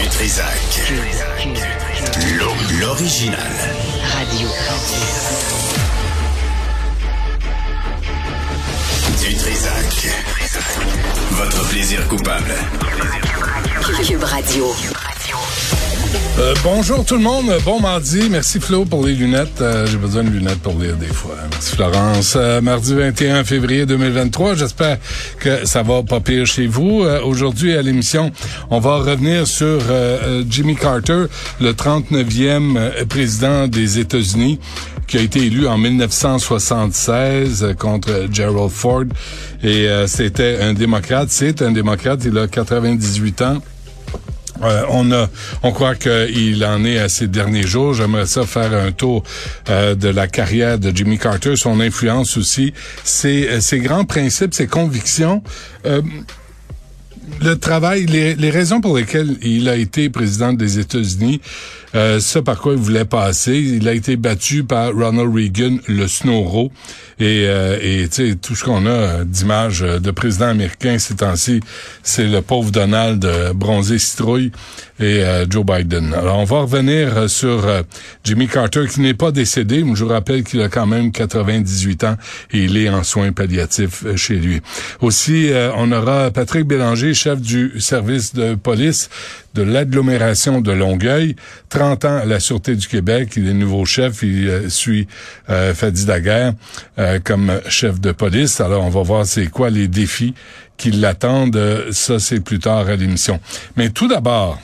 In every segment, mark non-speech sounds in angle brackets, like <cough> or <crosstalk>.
Du Trisac. L'o- L'original. Radio. Du Trisac. Votre plaisir coupable. Cube Radio. Euh, bonjour tout le monde, bon mardi. Merci Flo pour les lunettes. Euh, J'ai besoin de lunettes pour lire des fois. Merci Florence. Euh, mardi 21 février 2023. J'espère que ça va pas pire chez vous. Euh, Aujourd'hui à l'émission, on va revenir sur Jimmy Carter, le 39e euh, président des États-Unis qui a été élu en 1976 euh, contre Gerald Ford. Et c'était un démocrate. C'est un démocrate. Il a 98 ans. Euh, on a, on croit qu'il en est à ses derniers jours. J'aimerais ça faire un tour euh, de la carrière de Jimmy Carter, son influence aussi, ses, euh, ses grands principes, ses convictions. Euh, le travail, les, les raisons pour lesquelles il a été président des États-Unis, euh, ce par quoi il voulait passer. Il a été battu par Ronald Reagan, le Snowro. Et, euh, et tu sais, tout ce qu'on a d'images de président américain ces temps-ci, c'est le pauvre Donald euh, bronzé citrouille et euh, Joe Biden. Alors, on va revenir euh, sur euh, Jimmy Carter, qui n'est pas décédé, mais je vous rappelle qu'il a quand même 98 ans et il est en soins palliatifs chez lui. Aussi, on aura Patrick Bélanger, chef du service de police de l'agglomération de Longueuil, 30 ans à la Sûreté du Québec. Il est nouveau chef. Il euh, suit euh, Fadi Daguerre euh, comme chef de police. Alors, on va voir c'est quoi les défis qui l'attendent. Euh, Ça, c'est plus tard à l'émission. Mais tout d'abord,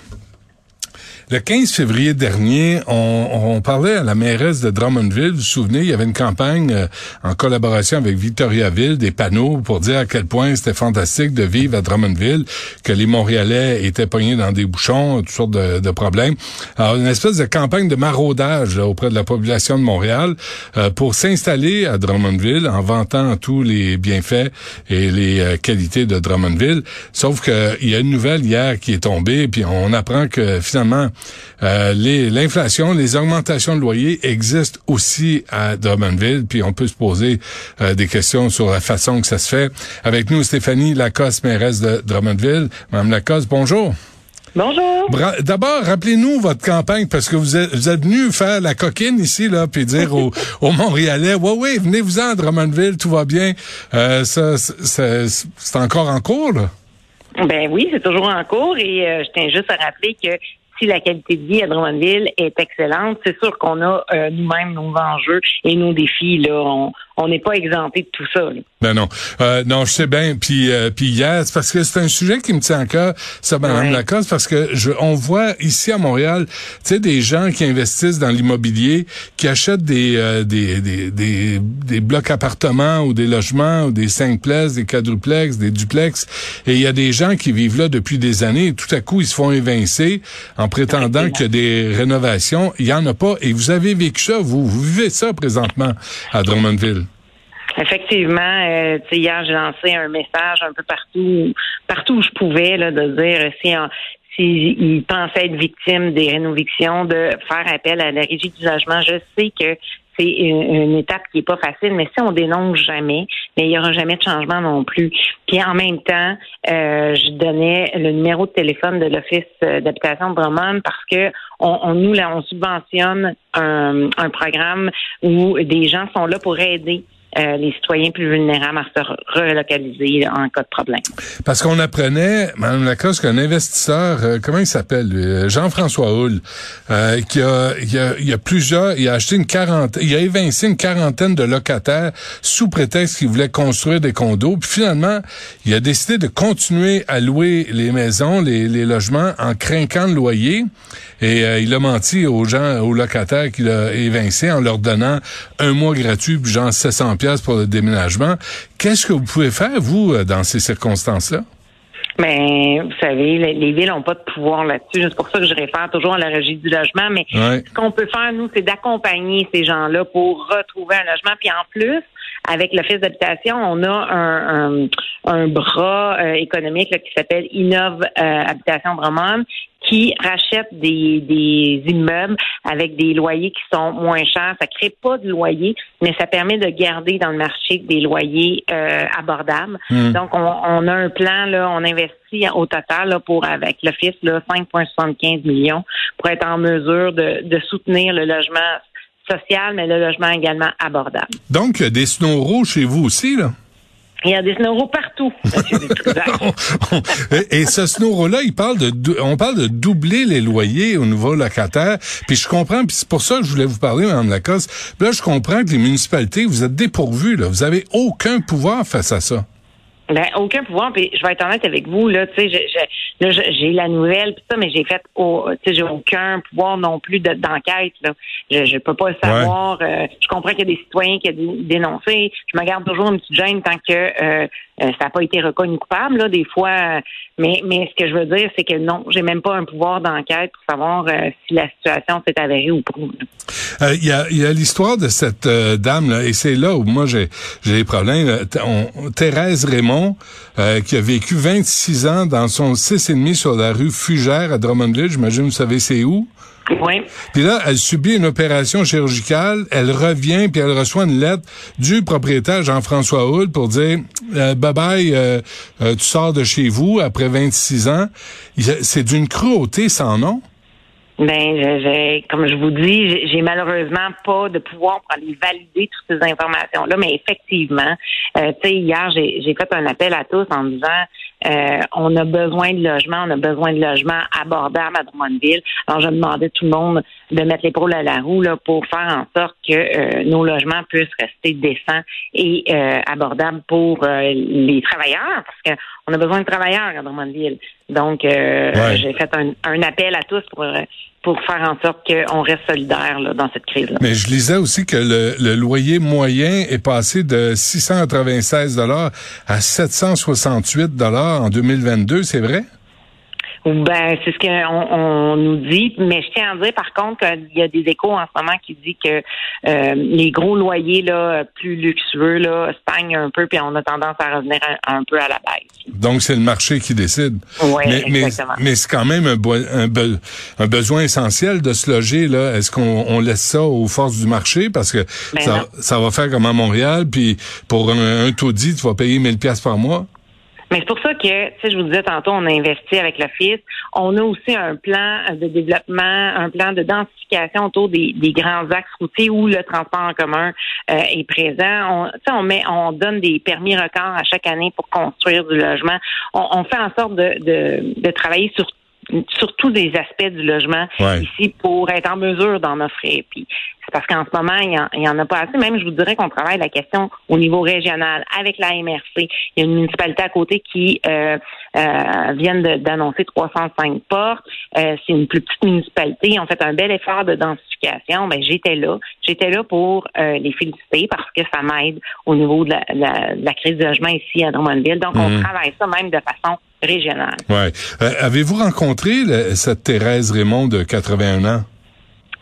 le 15 février dernier, on, parlait à la mairesse de Drummondville. Vous vous souvenez, il y avait une campagne euh, en collaboration avec Victoriaville, des panneaux pour dire à quel point c'était fantastique de vivre à Drummondville, que les Montréalais étaient pognés dans des bouchons, toutes sortes de, problèmes. Alors, une espèce de campagne de maraudage auprès de la population de Montréal euh, pour s'installer à Drummondville en vantant tous les bienfaits et les euh, qualités de Drummondville. Sauf qu'il y a une nouvelle hier qui est tombée, puis on apprend que finalement, euh, l'inflation, les, augmentations de loyer existent aussi à Drummondville, puis on peut se poser euh, des questions sur la façon que ça se fait. Avec nous, Stéphanie Lacoste, mairesse de Drummondville. Madame Lacoste, bonjour. Bonjour. D'abord, rappelez-nous votre campagne parce que vous êtes, vous êtes venu faire la coquine ici là, puis dire aux, <laughs> aux Montréalais, ouais ouais, venez-vous-en à Drummondville, tout va bien. Euh, ça, c'est c'est encore en cours là. Ben oui, c'est toujours en cours et euh, je tiens juste à rappeler que si la qualité de vie à Drummondville est excellente, c'est sûr qu'on a euh, nous-mêmes nos enjeux et nos défis. Là, on n'est pas exempté de tout ça. là. Ben non, euh, non, je sais bien. Puis, euh, puis hier, c'est parce que c'est un sujet qui me tient à cœur, ça, Madame Ouais. Lacoste, parce que je, on voit ici à Montréal, tu sais, des gens qui investissent dans l'immobilier, qui achètent des, euh, des, des, des, des blocs appartements ou des logements ou des cinq-plex, des quadruplex, des duplex, et il y a des gens qui vivent là depuis des années. Et tout à coup, ils se font évincer en prétendant qu'il y a des rénovations. Il y en a pas. Et vous avez vécu ça, vous, vous vivez ça présentement à Drummondville. Effectivement, euh, hier j'ai lancé un message un peu partout, partout où je pouvais, là, de dire si on- s'ils pensaient être victimes des rénovictions, de faire appel à la régie d'usagement. Je sais que c'est une, une étape qui est pas facile, mais si on dénonce jamais, mais il y aura jamais de changement non plus. Puis en même temps, euh, je donnais le numéro de téléphone de l'Office euh, d'habitation de Drummond parce que on, on- nous là, on subventionne un, un programme où des gens sont là pour aider euh, les citoyens plus vulnérables à se re- relocaliser en cas de problème. Parce qu'on apprenait, Mme Lacoste, qu'un investisseur, euh, comment il s'appelle, euh, Jean-François Hull, euh, qui a, il a, il a plusieurs, il a acheté une quarantaine, il a évincé une quarantaine de locataires sous prétexte qu'il voulait construire des condos. Puis finalement, il a décidé de continuer à louer les maisons, les, les logements, en craquant le loyer. Et euh, il a menti aux gens, aux locataires qu'il a évincés en leur donnant un mois gratuit, puis genre 700 pièces pour le déménagement. Qu'est-ce que vous pouvez faire, vous, euh, dans ces circonstances-là? Mais vous savez, les, les villes n'ont pas de pouvoir là-dessus. C'est pour ça que je réfère toujours à la régie du logement. Mais Ouais. ce qu'on peut faire, nous, c'est d'accompagner ces gens-là pour retrouver un logement. Puis en plus, avec l'Office d'habitation, on a un, un, un bras euh, économique là, qui s'appelle Innove euh, Habitation Drummond qui rachète des, des immeubles avec des loyers qui sont moins chers. Ça crée pas de loyer, mais ça permet de garder dans le marché des loyers euh, abordables. Hmm. Donc, on, on a un plan, là, on investit au total là, pour, avec l'Office, là, 5,75 millions pour être en mesure de, de soutenir le logement social, mais le logement également abordable. Donc, il y a des snow chez vous aussi, là? Il y a des snowros partout, <laughs> et, et ce il parle de, on parle de doubler les loyers au niveau locataire. Puis je comprends, puis c'est pour ça que je voulais vous parler, Mme Lacoste. Puis là, je comprends que les municipalités, vous êtes dépourvus, là. Vous avez aucun pouvoir face à ça. Ben, aucun pouvoir. Puis je vais être honnête avec vous, là, tu sais, je- je- là, je- j'ai la nouvelle, puis ça, mais j'ai fait, au- tu sais, j'ai aucun pouvoir non plus de- d'enquête, là. Je, je peux pas le savoir. euh, je comprends qu'il y a des citoyens qui ont dé- dénoncé. Je me garde toujours une petite gêne tant que euh, euh, ça n'a pas été reconnu coupable, là, des fois. euh, mais, mais ce que je veux dire, c'est que non, j'ai même pas un pouvoir d'enquête pour savoir euh, si la situation s'est avérée ou pas. Euh, Il y a, y a l'histoire de cette dame là, et c'est là où moi j'ai des problèmes. on- Thérèse Raymond, qui a vécu 26 ans dans son 6,5 sur la rue Fugère à Drummondville, j'imagine vous savez c'est où? Oui. Puis là, elle subit une opération chirurgicale, elle revient, puis elle reçoit une lettre du propriétaire Jean-François Houle pour dire euh, bye bye, euh, euh, tu sors de chez vous après 26 ans. C'est d'une cruauté sans nom? Ben, je- j'ai- comme je vous dis, j'ai- malheureusement pas de pouvoir pour aller valider toutes ces informations-là, mais effectivement, euh, tu sais, hier, j'ai j'ai fait un appel à tous en disant, euh, on a besoin de logements, on a besoin de logements abordables à Drummondville. Alors, je demandais à tout le monde de mettre l'épaule à la roue là, pour faire en sorte que euh, nos logements puissent rester décents et euh, abordables pour euh, les travailleurs, parce qu'on a besoin de travailleurs à Drummondville. Donc, euh, Ouais. j'ai fait un, un appel à tous pour, euh, pour faire en sorte qu'on reste solidaire là, dans cette crise-là. Mais je lisais aussi que le, le loyer moyen est passé de 696 dollars à 768 dollars en 2022, c'est vrai? Ben, c'est ce qu'on on nous dit, mais je tiens à dire par contre qu'il y a des échos en ce moment qui disent que euh, les gros loyers là plus luxueux là stagnent un peu, puis on a tendance à revenir un, un peu à la baisse. Donc c'est le marché qui décide. Oui, mais mais, exactement. mais c'est quand même un, besoin essentiel de se loger là. Est-ce qu'on on laisse ça aux forces du marché? Parce que Ben ça, ça va faire comme à Montréal, puis pour un, un taudis, tu vas payer 1000 pièces par mois. Mais c'est pour ça que, tu sais, je vous disais tantôt, on a investi avec l'Office. On a aussi un plan de développement, un plan de densification autour des, des grands axes routiers où le transport en commun euh, est présent. On, tu sais, on met, on donne des permis records à chaque année pour construire du logement. On, on fait en sorte de, de, de travailler sur sur tous les aspects du logement Ouais. ici pour être en mesure d'en offrir. Puis c'est parce qu'en ce moment, il y en, il y en a pas assez. Même, je vous dirais qu'on travaille la question au niveau régional avec la MRC. Il y a une municipalité à côté qui euh, euh, vient d'annoncer 305 portes. Euh, c'est une plus petite municipalité. Ils ont fait un bel effort de densification. Ben, j'étais là. J'étais là pour euh, les féliciter parce que ça m'aide au niveau de la, la- de la crise du logement ici à Drummondville. Donc, on Mhm. travaille ça même de façon régionale. Ouais. Euh, Avez-vous rencontré le- cette Thérèse Raymond de 81 ans?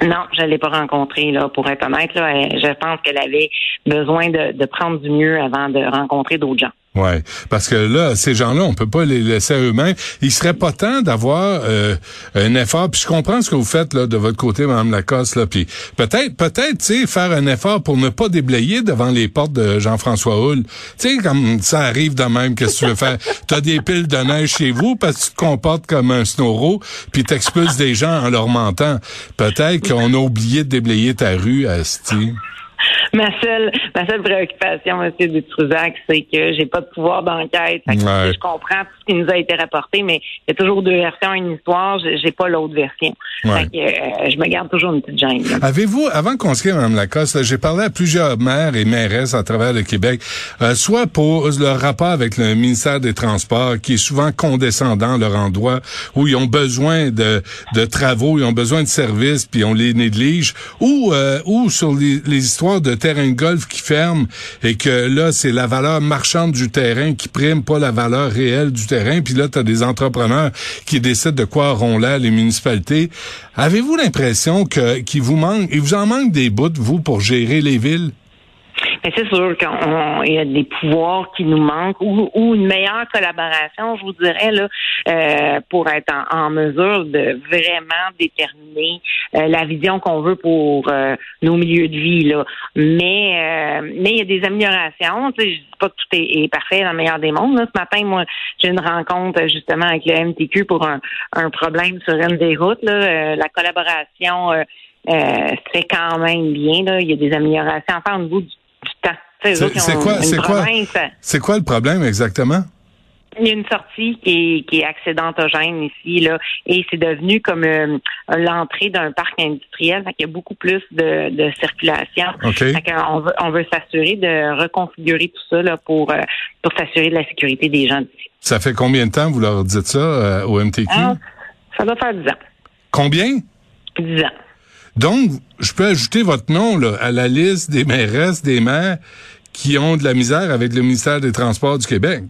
Non, je l'ai pas rencontrée, là, pour être honnête. Là, Elle- je pense qu'elle avait besoin de, de prendre du mieux avant de rencontrer d'autres gens. Ouais, parce que là, ces gens-là, on peut pas les laisser à eux-mêmes. Il serait pas temps d'avoir euh, un effort. Puis je comprends ce que vous faites là de votre côté, Madame Lacoste. Là, puis peut-être, peut-être, tu sais, faire un effort pour ne pas déblayer devant les portes de Jean-François Hull. Tu sais, comme ça arrive de même, qu'est-ce que tu veux faire? <laughs> T'as des piles de neige chez vous parce que tu te comportes comme un snowro, puis t'expulses des gens en leur mentant. Peut-être qu'on a oublié de déblayer ta rue, Asti. <laughs> Ma seule, ma seule préoccupation, M. Dutruzac, c'est que j'ai pas de pouvoir d'enquête. Ouais. Je comprends tout ce qui nous a été rapporté, mais il y a toujours deux versions, une histoire. J'ai pas l'autre version. Ouais. Fait que, euh, je me garde toujours une petite gêne. Avez-vous, avant qu'on se quitte, Mme Lacoste, j'ai parlé à plusieurs maires et mairesses à travers le Québec, euh, soit pour leur rapport avec le ministère des Transports, qui est souvent condescendant leur endroit, où ils ont besoin de, de travaux, ils ont besoin de services, puis on les néglige, ou, euh, ou sur les, les histoires de terrain golf qui ferment et que là, c'est la valeur marchande du terrain qui prime, pas la valeur réelle du terrain. Puis là, tu as des entrepreneurs qui décident de quoi auront l'air les municipalités. Avez-vous l'impression que qu'il vous manque, il vous en manque des bouts, vous, pour gérer les villes? C'est sûr qu'il y a des pouvoirs qui nous manquent ou, une meilleure collaboration, je vous dirais, là, euh, pour être en, mesure de vraiment déterminer euh, la vision qu'on veut pour euh, nos milieux de vie. Là. Mais mais il y a des améliorations. Je dis pas que tout est, parfait dans le meilleur des mondes. Là. Ce matin, moi, j'ai une rencontre justement avec le MTQ pour un, un problème sur une des routes. Là. la collaboration c'est quand même bien. Là. Il y a des améliorations enfin au niveau du c'est quoi, c'est quoi, c'est quoi le problème exactement? Il y a une sortie qui est, qui est accidentogène ici, là, et c'est devenu comme euh, l'entrée d'un parc industriel. Fait il y a beaucoup plus de, de circulation. on veut, on veut s'assurer de reconfigurer tout ça là, pour, euh, pour s'assurer de la sécurité des gens ici. Ça fait combien de temps vous leur dites ça euh, au MTQ? Ah, ça doit faire 10 ans. Combien? 10 ans. Donc, je peux ajouter votre nom là, à la liste des mairesses, des maires qui ont de la misère avec le ministère des Transports du Québec.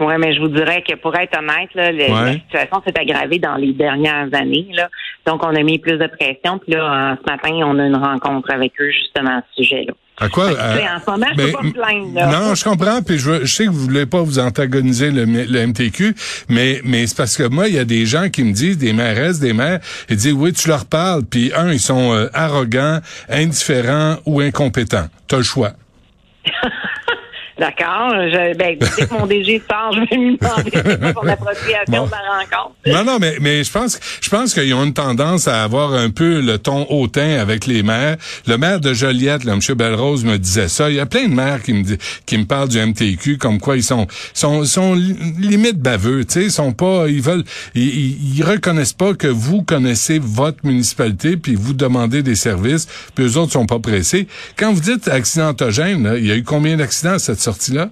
Oui, mais je vous dirais que pour être honnête, là, la situation s'est aggravée dans les dernières années. Là. Donc, on a mis plus de pression. Puis là, ce matin, on a une rencontre avec eux justement à ce sujet-là. À quoi? Euh, en ce moment, je peux pas me plaindre. Là. Non, je comprends. Puis je, je, sais que vous voulez pas vous antagoniser le, le MTQ, mais mais c'est parce que moi, il y a des gens qui me disent, des mairesses, des maires, ils disent oui, tu leur parles. Puis un, ils sont euh, arrogants, indifférents ou incompétents. T'as le choix. <laughs> D'accord. Je, ben, <laughs> dès que mon DG sort, je vais lui demander pour l'appropriation de la rencontre. Non, non, mais, mais je pense, je pense qu'ils ont une tendance à avoir un peu le ton hautain avec les maires. Le maire de Joliette, là, M. Belrose, me disait ça. Il y a plein de maires qui me, qui me parlent du MTQ, comme quoi ils sont, sont, sont limite baveux, tu sais, ils sont pas, ils veulent, ils, ils, reconnaissent pas que vous connaissez votre municipalité, puis vous demandez des services, puis eux autres sont pas pressés. Quand vous dites accidentogène, il y a eu combien d'accidents cette sortie-là?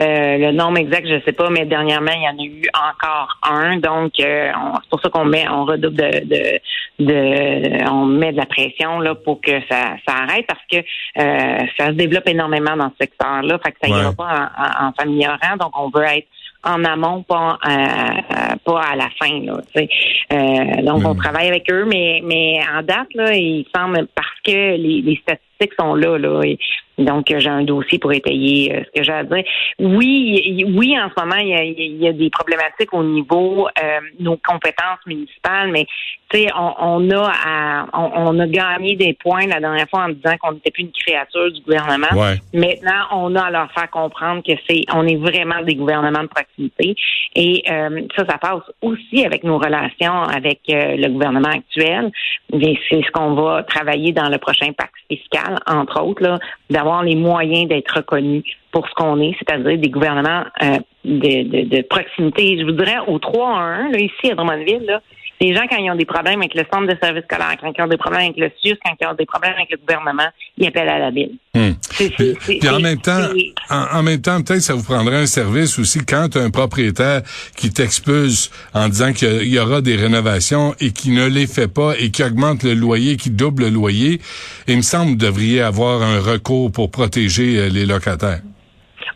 Euh, le nombre exact, je sais pas, mais dernièrement, il y en a eu encore un. Donc, euh, c'est pour ça qu'on met, on redouble de, de, on met de la pression là pour que ça, ça arrête parce que euh, ça se développe énormément dans ce secteur-là. Fait que ça ira pas en, en, s'améliorant. Donc, on veut être en amont, pas, pas à la fin. Là, donc, on hmm. travaille avec eux, mais, mais en date, là, il semble parce que les, les statistiques sont là, là. Et, donc, j'ai un dossier pour étayer euh, ce que j'ai à dire. Oui, oui, en ce moment, il y a, des problématiques au niveau euh, nos compétences municipales, mais tu sais, on, a on, a gagné des points la dernière fois en disant qu'on n'était plus une créature du gouvernement. Maintenant, on a à leur faire comprendre que c'est on est vraiment des gouvernements de proximité. Et euh, ça, ça passe aussi avec nos relations avec euh, le gouvernement actuel. C'est ce qu'on va travailler dans le prochain pacte fiscal, entre autres, là, avoir les moyens d'être reconnus pour ce qu'on est, c'est-à-dire des gouvernements euh, de, proximité. Je vous dirais au 3 à 1, là, ici à Drummondville, là, les gens, quand ils ont des problèmes avec le centre de services scolaires, quand ils ont des problèmes avec le SUS, quand ils ont des problèmes avec le gouvernement, ils appellent à la ville. Hmm. Puis, en même temps, en, même temps, peut-être ça vous prendrait un service aussi quand un propriétaire qui t'expulse en disant qu'il y aura des rénovations et qui ne les fait pas et qui augmente le loyer, qui double le loyer, il me semble que vous devriez avoir un recours pour protéger euh, les locataires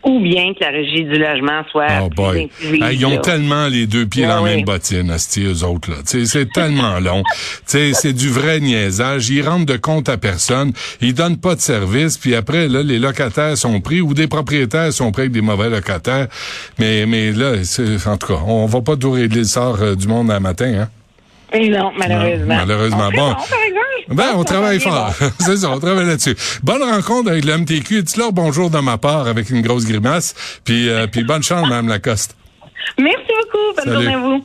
ou bien que la régie du logement soit oh boy. ils ont tellement les deux pieds dans la même bottine, eux autres là. C'est tellement long. C'est du vrai niaisage. Ils rentrent de compte à personne. Ils donnent pas de service. Puis après, là, les locataires sont pris ou des propriétaires sont pris avec des mauvais locataires. Mais, mais là, en tout cas, on va pas tout régler le sort euh, du monde à matin, hein? non, malheureusement. malheureusement. bon. Ben, on travaille fort. <laughs> c'est ça, on travaille là-dessus. Bonne rencontre avec le MTQ. Dis-leur bonjour de ma part avec une grosse grimace. Puis, euh, puis bonne chance, Mme Lacoste. Merci beaucoup. Bonne journée à vous.